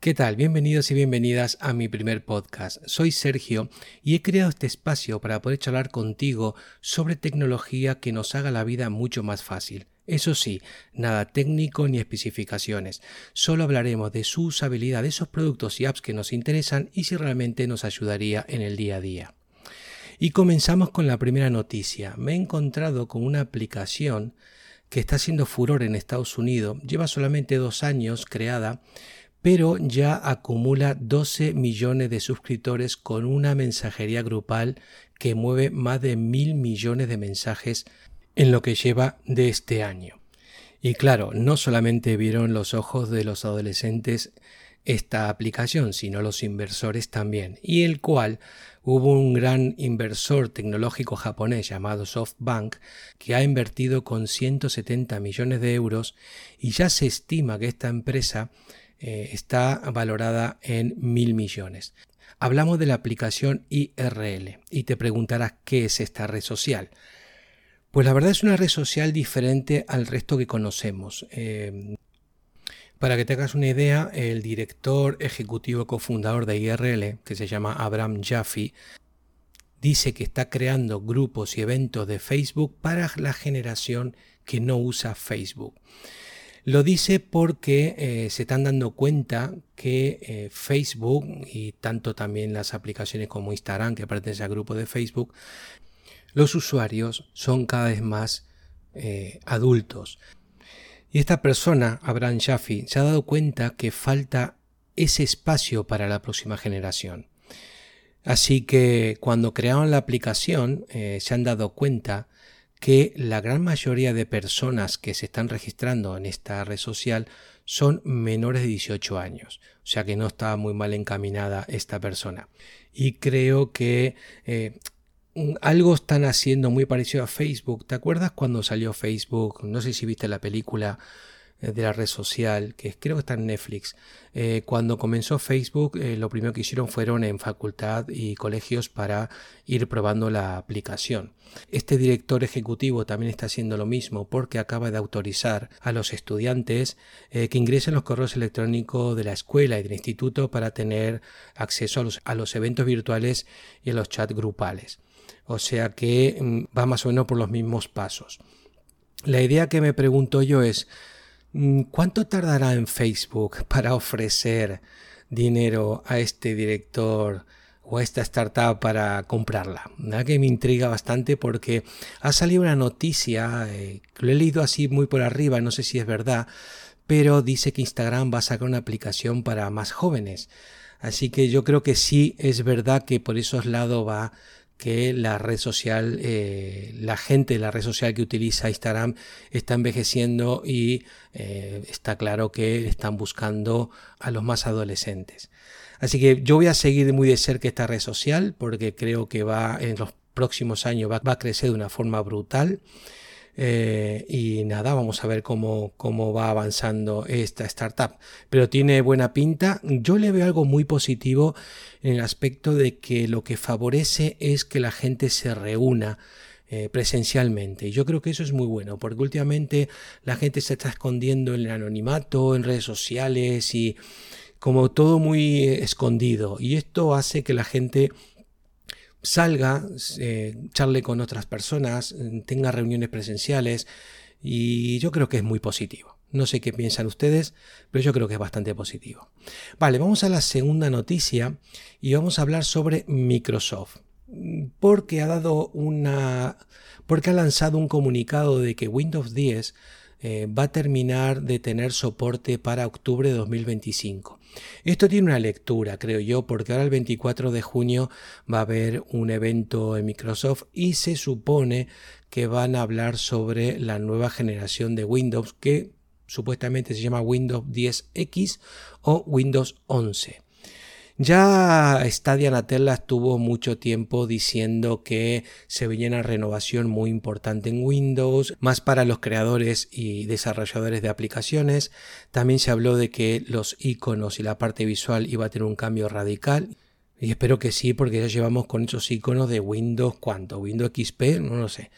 ¿Qué tal? Bienvenidos y bienvenidas a mi primer podcast. Soy Sergio y he creado este espacio para poder charlar contigo sobre tecnología que nos haga la vida mucho más fácil. Eso sí, nada técnico ni especificaciones. Solo hablaremos de su usabilidad de esos productos y apps que nos interesan y si realmente nos ayudaría en el día a día. Y comenzamos con la primera noticia. Me he encontrado con una aplicación que está haciendo furor en Estados Unidos. Lleva solamente dos años creada pero ya acumula 12 millones de suscriptores con una mensajería grupal que mueve más de mil millones de mensajes en lo que lleva de este año. Y claro, no solamente vieron los ojos de los adolescentes esta aplicación, sino los inversores también, y el cual hubo un gran inversor tecnológico japonés llamado SoftBank que ha invertido con 170 millones de euros y ya se estima que esta empresa eh, está valorada en mil millones. Hablamos de la aplicación IRL y te preguntarás qué es esta red social. Pues la verdad es una red social diferente al resto que conocemos. Eh, para que te hagas una idea, el director ejecutivo cofundador de IRL, que se llama Abraham Jaffe, dice que está creando grupos y eventos de Facebook para la generación que no usa Facebook. Lo dice porque eh, se están dando cuenta que eh, Facebook y tanto también las aplicaciones como Instagram, que pertenece al grupo de Facebook, los usuarios son cada vez más eh, adultos. Y esta persona, Abraham Shaffi, se ha dado cuenta que falta ese espacio para la próxima generación. Así que cuando crearon la aplicación se han dado cuenta que la gran mayoría de personas que se están registrando en esta red social son menores de 18 años. O sea que no está muy mal encaminada esta persona. Y creo que eh, algo están haciendo muy parecido a Facebook. ¿Te acuerdas cuando salió Facebook? No sé si viste la película de la red social, que creo que está en Netflix. Eh, cuando comenzó Facebook, eh, lo primero que hicieron fueron en facultad y colegios para ir probando la aplicación. Este director ejecutivo también está haciendo lo mismo porque acaba de autorizar a los estudiantes que ingresen los correos electrónicos de la escuela y del instituto para tener acceso a los, a los eventos virtuales y a los chats grupales. O sea que mm, va más o menos por los mismos pasos. La idea que me pregunto yo es, ¿Cuánto tardará en Facebook para ofrecer dinero a este director o a esta startup para comprarla? ¿Verdad? Que me intriga bastante porque ha salido una noticia, eh, lo he leído así muy por arriba, no sé si es verdad, pero dice que Instagram va a sacar una aplicación para más jóvenes. Así que yo creo que sí es verdad que por esos lados va que la red social, eh, la gente de la red social que utiliza Instagram está envejeciendo y eh, está claro que están buscando a los más adolescentes. Así que yo voy a seguir muy de cerca esta red social porque creo que va en los próximos años va a crecer de una forma brutal. Eh, y nada, vamos a ver cómo, cómo va avanzando esta startup. Pero tiene buena pinta. Yo le veo algo muy positivo en el aspecto de que lo que favorece es que la gente se reúna. Eh, presencialmente. Yo creo que eso es muy bueno, porque últimamente la gente se está escondiendo en el anonimato, en redes sociales y como todo muy escondido. Y esto hace que la gente salga, eh, charle con otras personas, tenga reuniones presenciales y yo creo que es muy positivo. No sé qué piensan ustedes, pero yo creo que es bastante positivo. Vale, vamos a la segunda noticia y vamos a hablar sobre Microsoft. Porque ha dado una. porque ha lanzado un comunicado de que Windows 10 eh, va a terminar de tener soporte para octubre de 2025. Esto tiene una lectura, creo yo, porque ahora el 24 de junio va a haber un evento en Microsoft y se supone que van a hablar sobre la nueva generación de Windows que supuestamente se llama Windows 10X o Windows 11. Ya Stadia Natella estuvo mucho tiempo diciendo que se venía una renovación muy importante en Windows, más para los creadores y desarrolladores de aplicaciones. También se habló de que los iconos y la parte visual iba a tener un cambio radical. Y espero que sí, porque ya llevamos con esos iconos de Windows, ¿cuánto? Windows XP, no lo sé.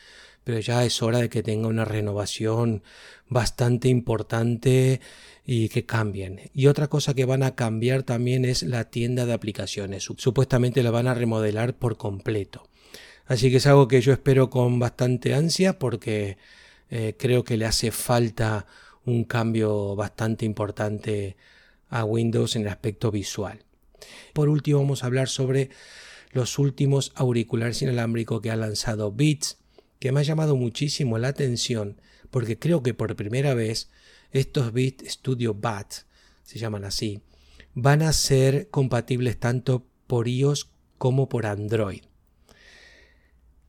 Pero ya es hora de que tenga una renovación bastante importante y que cambien. Y otra cosa que van a cambiar también es la tienda de aplicaciones. Supuestamente la van a remodelar por completo. Así que es algo que yo espero con bastante ansia porque eh, creo que le hace falta un cambio bastante importante a Windows en el aspecto visual. Por último vamos a hablar sobre los últimos auriculares inalámbricos que ha lanzado Beats, que me ha llamado muchísimo la atención porque creo que por primera vez estos Beats Studio Bat, se llaman así, van a ser compatibles tanto por iOS como por Android.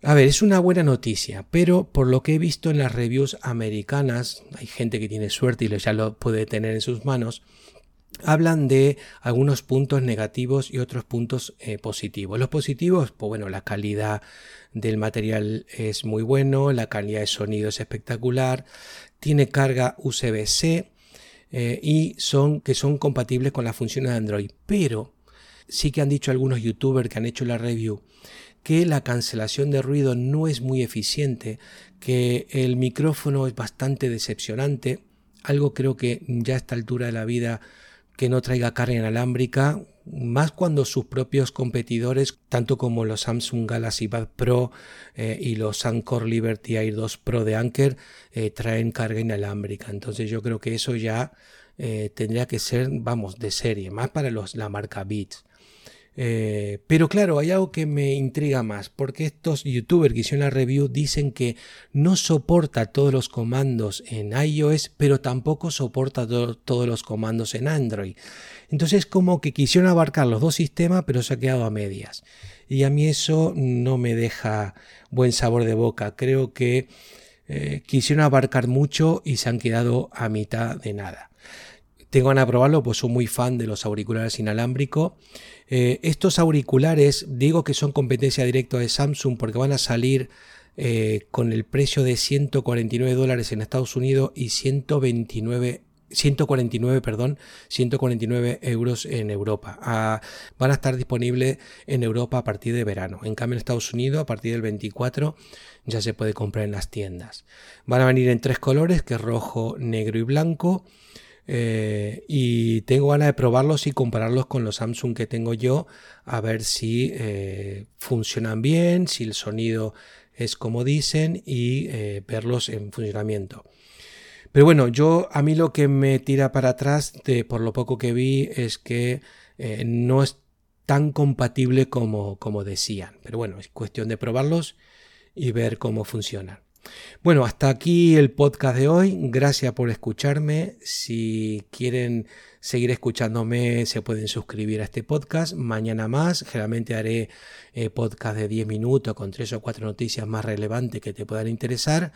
A ver, es una buena noticia, pero por lo que he visto en las reviews americanas, hay gente que tiene suerte y ya lo puede tener en sus manos, hablan de algunos puntos negativos y otros puntos eh, positivos. Los positivos, pues bueno, la calidad del material es muy bueno, la calidad de sonido es espectacular, tiene carga USB-C eh, y son que son compatibles con las funciones de Android. Pero sí que han dicho algunos youtubers que han hecho la review que la cancelación de ruido no es muy eficiente, que el micrófono es bastante decepcionante, algo creo que ya a esta altura de la vida que no traiga carga inalámbrica, más cuando sus propios competidores, tanto como los Samsung Galaxy Bad Pro eh, y los Anker Liberty Air 2 Pro de Anker, eh, traen carga inalámbrica. Entonces yo creo que eso ya eh, tendría que ser, vamos, de serie, más para los, la marca Beats. Eh, pero claro, hay algo que me intriga más, porque estos youtubers que hicieron la review dicen que no soporta todos los comandos en iOS, pero tampoco soporta todos los comandos en Android. Entonces como que quisieron abarcar los dos sistemas, pero se ha quedado a medias. Y a mí eso no me deja buen sabor de boca. Creo que eh, quisieron abarcar mucho y se han quedado a mitad de nada. Tengo ganas de probarlo, pues soy muy fan de los auriculares inalámbricos. Eh, estos auriculares, digo que son competencia directa de Samsung porque van a salir eh, con el precio de 149 dólares en Estados Unidos y 129 149, perdón, 149 euros en Europa. Ah, van a estar disponibles en Europa a partir de verano. En cambio, en Estados Unidos, a partir del 24, ya se puede comprar en las tiendas. Van a venir en tres colores, que es rojo, negro y blanco. Eh, y tengo ganas de probarlos y compararlos con los Samsung que tengo yo a ver si eh, funcionan bien, si el sonido es como dicen y eh, verlos en funcionamiento. Pero bueno, yo a mí lo que me tira para atrás de por lo poco que vi es que no es tan compatible como, como decían. Pero bueno, es cuestión de probarlos y ver cómo funcionan. Bueno, hasta aquí el podcast de hoy. Gracias por escucharme. Si quieren seguir escuchándome, se pueden suscribir a este podcast. Mañana más, generalmente haré eh, podcast de 10 minutos con tres o cuatro noticias más relevantes que te puedan interesar.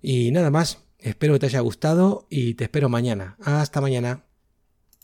Y nada más, espero que te haya gustado y te espero mañana. Hasta mañana.